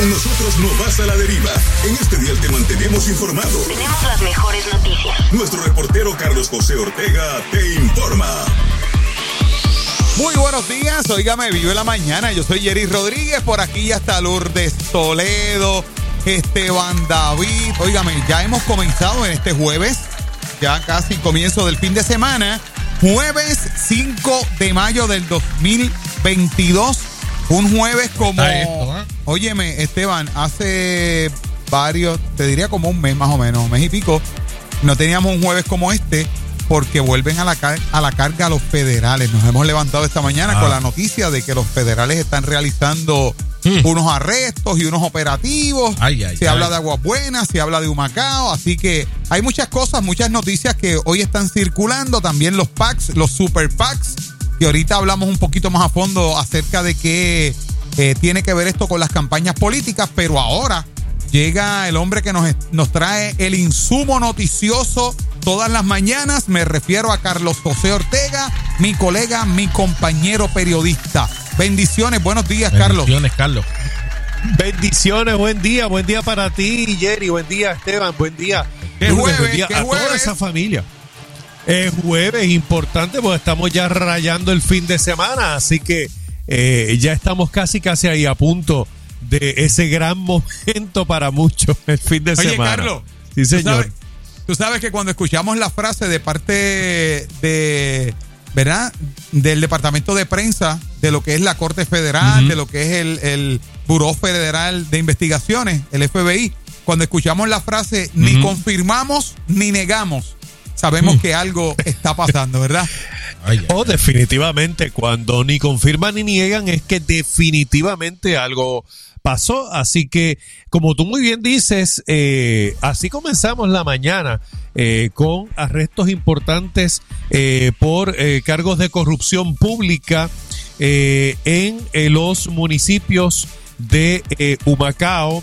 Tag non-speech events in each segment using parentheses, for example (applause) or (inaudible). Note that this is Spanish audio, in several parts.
Con nosotros no vas a la deriva. En este día te mantenemos informado. Tenemos las mejores noticias. Nuestro reportero Carlos José Ortega te informa. Muy buenos días, oígame, vive la mañana. Yo soy Jerry Rodríguez, por aquí ya está Lourdes Toledo, Esteban David. Óigame, ya hemos comenzado en este jueves, ya casi comienzo del fin de semana. Jueves 5 de mayo del 2022. Un jueves como. Está esto, ¿eh? Óyeme, Esteban, hace varios, te diría como un mes más o menos, un mes y pico, no teníamos un jueves como este porque vuelven a la, a la carga los federales. Nos hemos levantado esta mañana Ah. con la noticia de que los federales están realizando Hmm. unos arrestos y unos operativos. Ay, ay, se ay. habla de Aguas Buenas, se habla de Humacao, así que hay muchas cosas, muchas noticias que hoy están circulando. También los packs, los super packs, que ahorita hablamos un poquito más a fondo acerca de qué eh, tiene que ver esto con las campañas políticas, pero ahora llega el hombre que nos, nos trae el insumo noticioso todas las mañanas. Me refiero a Carlos José Ortega, mi colega, mi compañero periodista. Bendiciones, buenos días, Carlos. Bendiciones, Carlos. Bendiciones, buen día, buen día para ti, Jerry, buen día, Esteban, buen día. ¿Qué Lourdes, jueves? buen día ¿Qué a toda esa familia. Es jueves importante porque estamos ya rayando el fin de semana, así que eh, ya estamos casi casi ahí a punto de ese gran (laughs) momento para muchos el fin de Oye, semana. Carlos. Sí, tú señor. sabes- Tú sabes que cuando escuchamos la frase de parte de, ¿verdad? Del Departamento de Prensa, de lo que es la Corte Federal, de lo que es el, el Buró Federal de Investigaciones, el FBI, cuando escuchamos la frase, ni confirmamos ni negamos, sabemos que algo está pasando, ¿verdad? (laughs) Ay, Oh, definitivamente, cuando ni confirman ni niegan es que definitivamente algo pasó. Así que, como tú muy bien dices, eh, así comenzamos la mañana eh, con arrestos importantes eh, por eh, cargos de corrupción pública eh, en los municipios de Humacao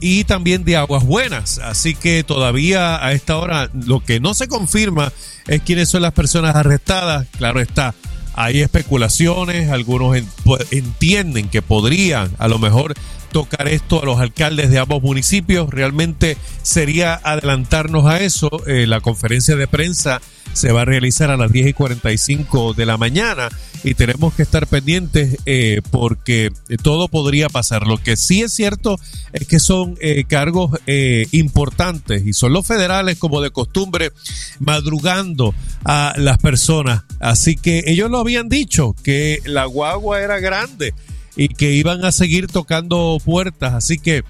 y también de Aguas Buenas. Así que todavía a esta hora lo que no se confirma es quiénes son las personas arrestadas. Claro está, hay especulaciones, algunos en- pu- entienden que podrían a lo mejor tocar esto a los alcaldes de ambos municipios. Realmente sería adelantarnos a eso. Eh, la conferencia de prensa se va a realizar a las 10 y 45 de la mañana y tenemos que estar pendientes eh, porque eh, todo podría pasar. Lo que sí es cierto es que son eh, cargos eh, importantes y son los federales como de costumbre madrugando a las personas. Así que ellos lo habían dicho, que la guagua era grande y que iban a seguir tocando puertas. Así que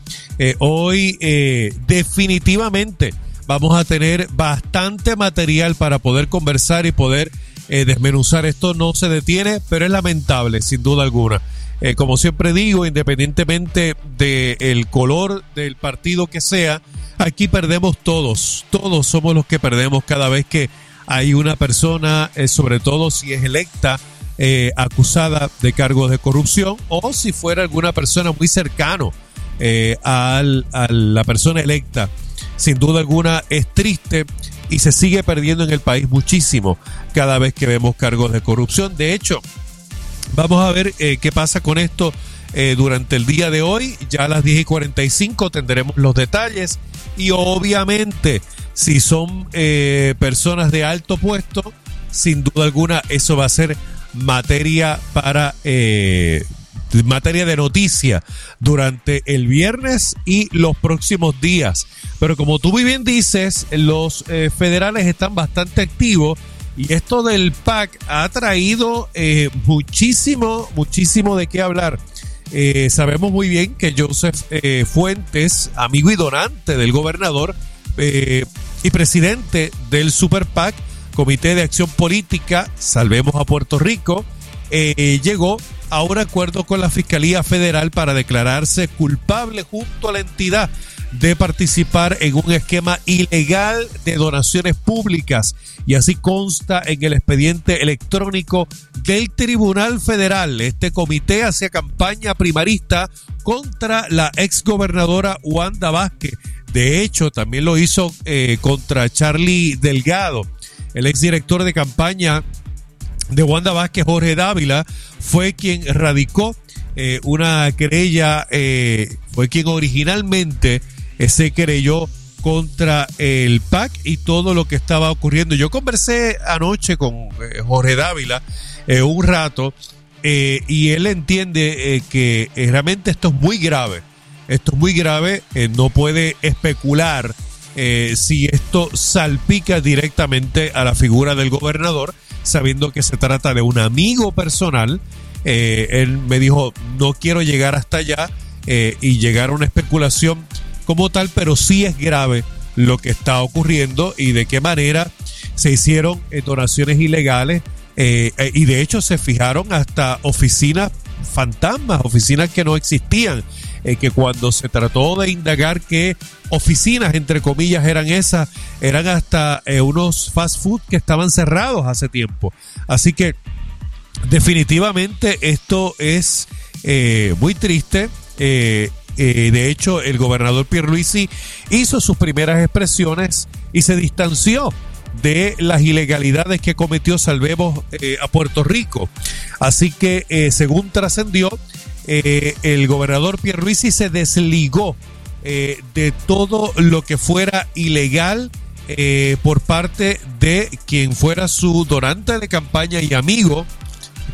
hoy definitivamente vamos a tener bastante material para poder conversar y poder eh, desmenuzar. Esto no se detiene, pero es lamentable, sin duda alguna. Eh, como siempre digo, independientemente del color del partido que sea, aquí perdemos todos. Todos somos los que perdemos cada vez que hay una persona, eh, sobre todo si es electa, acusada de cargos de corrupción o si fuera alguna persona muy cercano eh, al- a la persona electa. Sin duda alguna es triste y se sigue perdiendo en el país muchísimo cada vez que vemos cargos de corrupción. De hecho, Vamos a ver eh, qué pasa con esto eh, durante el día de hoy. Ya a las 10 y 45 tendremos los detalles. Y obviamente, si son eh, personas de alto puesto, sin duda alguna, eso va a ser materia para eh, materia de noticia durante el viernes y los próximos días. Pero como tú muy bien dices, los eh, federales están bastante activos y esto del PAC ha traído eh, muchísimo, muchísimo de qué hablar. Eh, sabemos muy bien que Joseph Fuentes, amigo y donante del gobernador y presidente del Super PAC, Comité de Acción Política, Salvemos a Puerto Rico, llegó a un acuerdo con la Fiscalía Federal para declararse culpable junto a la entidad de participar en un esquema ilegal de donaciones públicas y así consta en el expediente electrónico del Tribunal Federal. Este comité hacía campaña primarista contra la exgobernadora Wanda Vázquez. De hecho, también lo hizo eh, contra Charlie Delgado, el exdirector de campaña de Wanda Vázquez, Jorge Dávila, fue quien radicó eh, una querella, eh, fue quien originalmente eh, se querelló contra el PAC y todo lo que estaba ocurriendo. Yo conversé anoche con Jorge Dávila un rato y él entiende que realmente esto es muy grave. Esto es muy grave, no puede especular si esto salpica directamente a la figura del gobernador, sabiendo que se trata de un amigo personal. Eh, él me dijo, no quiero llegar hasta allá eh, y llegar a una especulación como tal, pero sí es grave lo que está ocurriendo y de qué manera se hicieron eh, donaciones ilegales y de hecho se fijaron hasta oficinas fantasmas, oficinas que no existían, que cuando se trató de indagar qué oficinas, entre comillas, eran esas, eran hasta eh, unos fast food que estaban cerrados hace tiempo. Así que definitivamente esto es eh, muy triste. Eh, de hecho, el gobernador Pierluisi hizo sus primeras expresiones y se distanció de las ilegalidades que cometió Salvemos a Puerto Rico. Así que, según trascendió, eh, el gobernador Pierluisi se desligó eh, de todo lo que fuera ilegal eh, por parte de quien fuera su donante de campaña y amigo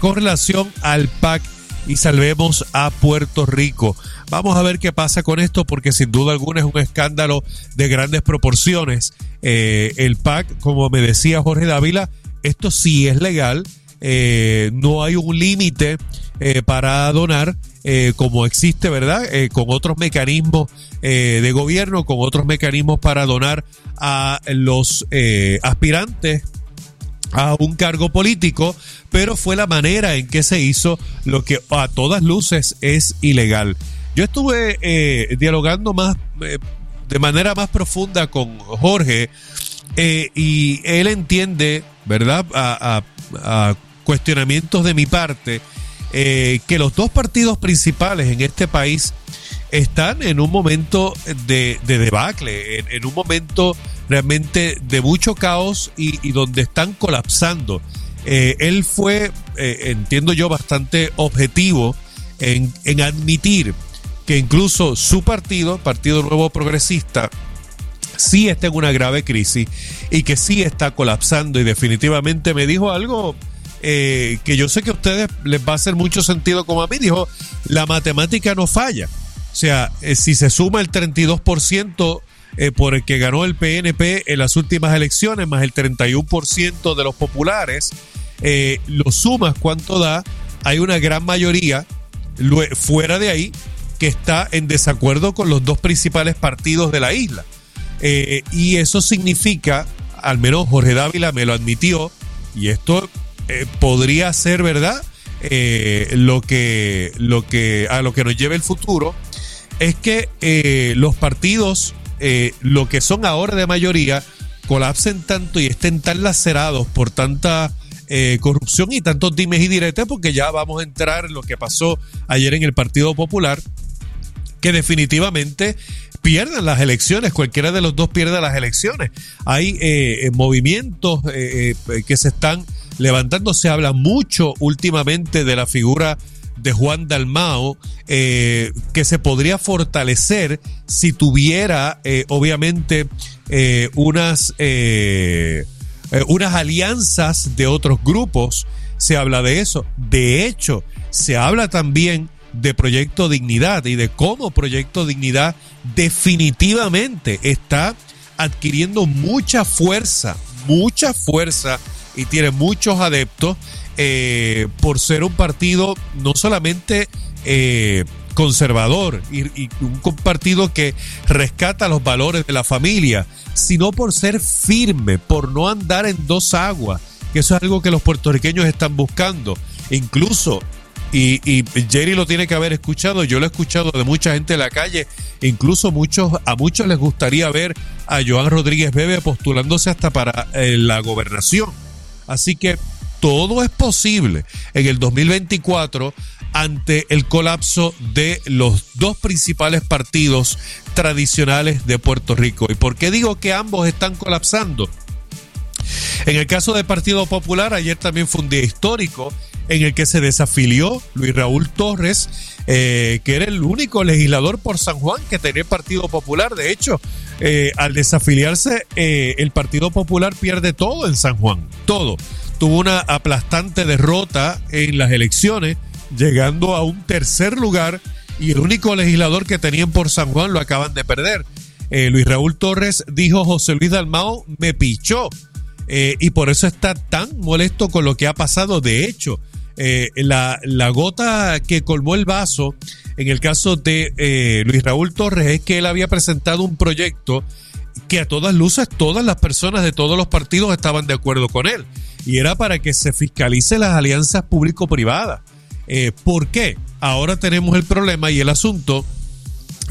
con relación al PAC y salvemos a Puerto Rico. Vamos a ver qué pasa con esto porque sin duda alguna es un escándalo de grandes proporciones. El PAC, como me decía Jorge Dávila, esto sí es legal. No hay un límite eh, para donar eh, como existe, ¿verdad? Eh, con otros mecanismos de gobierno, con otros mecanismos para donar a los aspirantes a un cargo político, pero fue la manera en que se hizo lo que a todas luces es ilegal. Yo estuve dialogando más de manera más profunda con Jorge y él entiende, ¿verdad? A cuestionamientos de mi parte, eh, que los dos partidos principales en este país están en un momento de, de debacle, en, un momento realmente de mucho caos y, y donde están colapsando. Eh, él fue, eh, entiendo yo, bastante objetivo en, en admitir que incluso su partido, Partido Nuevo Progresista, sí está en una grave crisis y que sí está colapsando y definitivamente me dijo algo eh, que yo sé que a ustedes les va a hacer mucho sentido como a mí, dijo, la matemática no falla. O sea, eh, si se suma el 32% eh, por el que ganó el PNP en las últimas elecciones, más el 31% de los populares, eh, lo sumas, ¿cuánto da? Hay una gran mayoría fuera de ahí que está en desacuerdo con los dos principales partidos de la isla. Y eso significa, al menos Jorge Dávila me lo admitió, y esto eh, podría ser verdad, eh, lo que, lo que, a lo que nos lleve el futuro, es que eh, los partidos, eh, lo que son ahora de mayoría, colapsen tanto y estén tan lacerados por tanta eh, corrupción y tantos dimes y diretes, porque ya vamos a entrar en lo que pasó ayer en el Partido Popular, que definitivamente pierdan las elecciones, cualquiera de los dos pierde las elecciones. Hay eh, eh, movimientos eh, que se están levantando, se habla mucho últimamente de la figura de Juan Dalmao, que se podría fortalecer si tuviera, obviamente, unas, unas alianzas de otros grupos. Se habla de eso. De hecho, se habla también de Proyecto Dignidad y de cómo Proyecto Dignidad definitivamente está adquiriendo mucha fuerza, mucha fuerza y tiene muchos adeptos eh, por ser un partido no solamente eh, conservador y, y un partido que rescata los valores de la familia, sino por ser firme, por no andar en dos aguas, que eso es algo que los puertorriqueños están buscando. Incluso y, y, Jerry lo tiene que haber escuchado, yo lo he escuchado de mucha gente en la calle, incluso muchos, a muchos les gustaría ver a Joan Rodríguez Bebe postulándose hasta para eh, la gobernación. Así que todo es posible en el 2024 ante el colapso de los dos principales partidos tradicionales de Puerto Rico. ¿Y por qué digo que ambos están colapsando? En el caso del Partido Popular, ayer también fue un día histórico en el que se desafilió Luis Raúl Torres, eh, que era el único legislador por San Juan que tenía el Partido Popular. De hecho, eh, al desafiliarse, eh, el Partido Popular pierde todo en San Juan, todo. Tuvo una aplastante derrota en las elecciones, llegando a un tercer lugar y el único legislador que tenían por San Juan lo acaban de perder. Luis Raúl Torres dijo José Luis Dalmao me pichó. Y por eso está tan molesto con lo que ha pasado. De hecho, eh, la, la, gota que colmó el vaso en el caso de eh, Luis Raúl Torres es que él había presentado un proyecto que a todas luces todas las personas de todos los partidos estaban de acuerdo con él y era para que se fiscalice las alianzas público-privadas. Eh, ¿Por qué? Ahora tenemos el problema y el asunto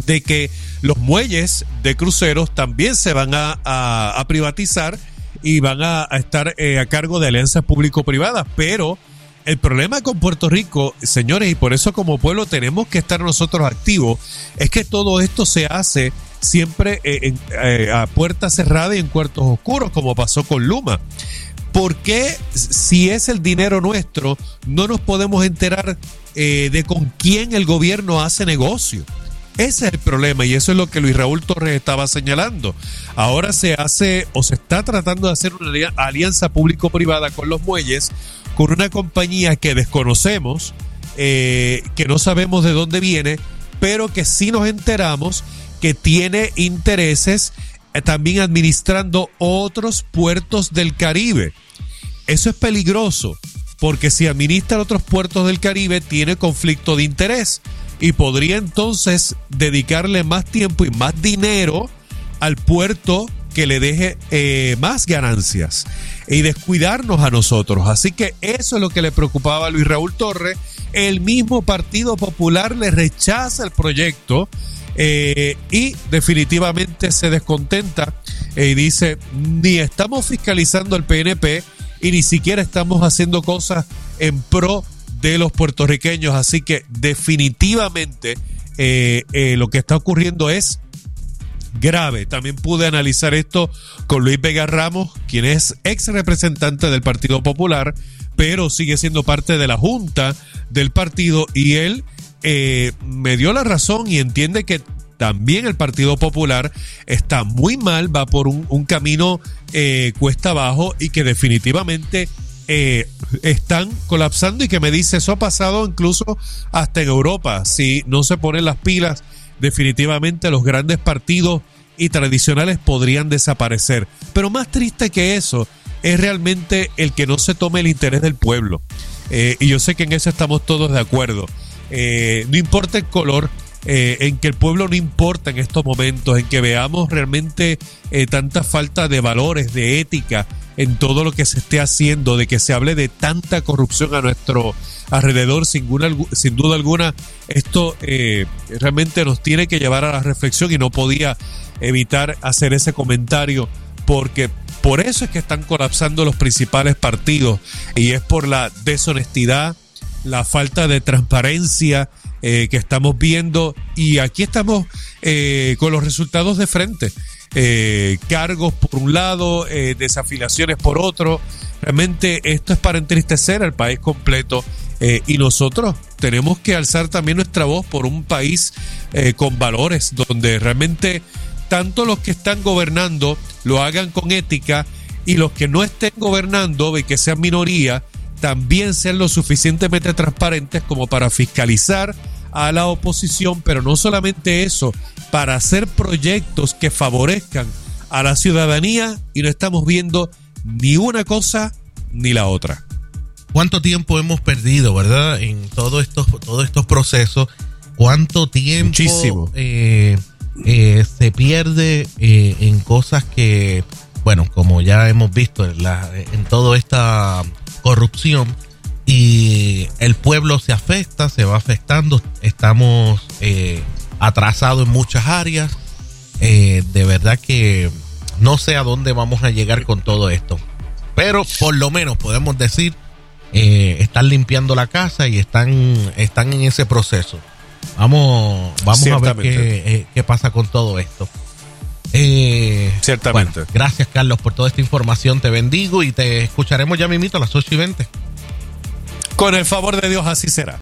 de que los muelles de cruceros también se van a, privatizar y van a, estar a cargo de alianzas público-privadas, pero el problema con Puerto Rico, señores, y por eso como pueblo tenemos que estar nosotros activos, es que todo esto se hace siempre eh, eh, a puerta cerrada y en cuartos oscuros, como pasó con Luma. ¿Por qué si es el dinero nuestro no nos podemos enterar eh, de con quién el gobierno hace negocio? Ese es el problema y eso es lo que Luis Raúl Torres estaba señalando. Ahora se hace o se está tratando de hacer una alianza público-privada con los muelles con una compañía que desconocemos, eh, que no sabemos de dónde viene, pero que sí nos enteramos que tiene intereses eh, también administrando otros puertos del Caribe. Eso es peligroso, porque si administra otros puertos del Caribe tiene conflicto de interés y podría entonces dedicarle más tiempo y más dinero al puerto que le deje eh, más ganancias y descuidarnos a nosotros. Así que eso es lo que le preocupaba a Luis Raúl Torres. El mismo Partido Popular le rechaza el proyecto eh, y definitivamente se descontenta eh, y dice, ni estamos fiscalizando el PNP y ni siquiera estamos haciendo cosas en pro de los puertorriqueños. Así que definitivamente lo que está ocurriendo es grave. También pude analizar esto con Luis Vega Ramos, quien es ex representante del Partido Popular, pero sigue siendo parte de la Junta del partido y él eh, me dio la razón y entiende que también el Partido Popular está muy mal, va por un, camino eh, cuesta abajo y que definitivamente eh, están colapsando y que me dice eso ha pasado incluso hasta en Europa. Si no se ponen las pilas definitivamente los grandes partidos y tradicionales podrían desaparecer. Pero más triste que eso es realmente el que no se tome el interés del pueblo. Eh, y yo sé que en eso estamos todos de acuerdo. Eh, no importa el color, eh, en que el pueblo no importa en estos momentos, en que veamos realmente tanta falta de valores, de ética en todo lo que se esté haciendo, de que se hable de tanta corrupción a nuestro alrededor, sin, duda alguna, esto eh, realmente nos tiene que llevar a la reflexión y no podía evitar hacer ese comentario porque por eso es que están colapsando los principales partidos y es por la deshonestidad, la falta de transparencia eh, que estamos viendo y aquí estamos eh, con los resultados de frente. cargos por un lado, desafiliaciones por otro. Realmente esto es para entristecer al país completo eh, y nosotros tenemos que alzar también nuestra voz por un país eh, con valores, donde realmente tanto los que están gobernando lo hagan con ética y los que no estén gobernando y que sean minoría también sean lo suficientemente transparentes como para fiscalizar a la oposición, pero no solamente eso, para hacer proyectos que favorezcan a la ciudadanía y no estamos viendo ni una cosa ni la otra cuánto tiempo hemos perdido, ¿verdad? En todos estos, todos estos procesos, cuánto tiempo eh, eh, se pierde eh, en cosas que, bueno, como ya hemos visto en, la, en toda esta corrupción, y el pueblo se afecta, se va afectando, estamos atrasados en muchas áreas, de verdad que no sé a dónde vamos a llegar con todo esto. Pero por lo menos podemos decir eh, están limpiando la casa y están, están en ese proceso. Vamos, vamos a ver qué, eh, qué, pasa con todo esto. Eh, Ciertamente. gracias, Carlos, por toda esta información. Te bendigo y te escucharemos ya mismito a las 8 y 20. Con el favor de Dios, así será.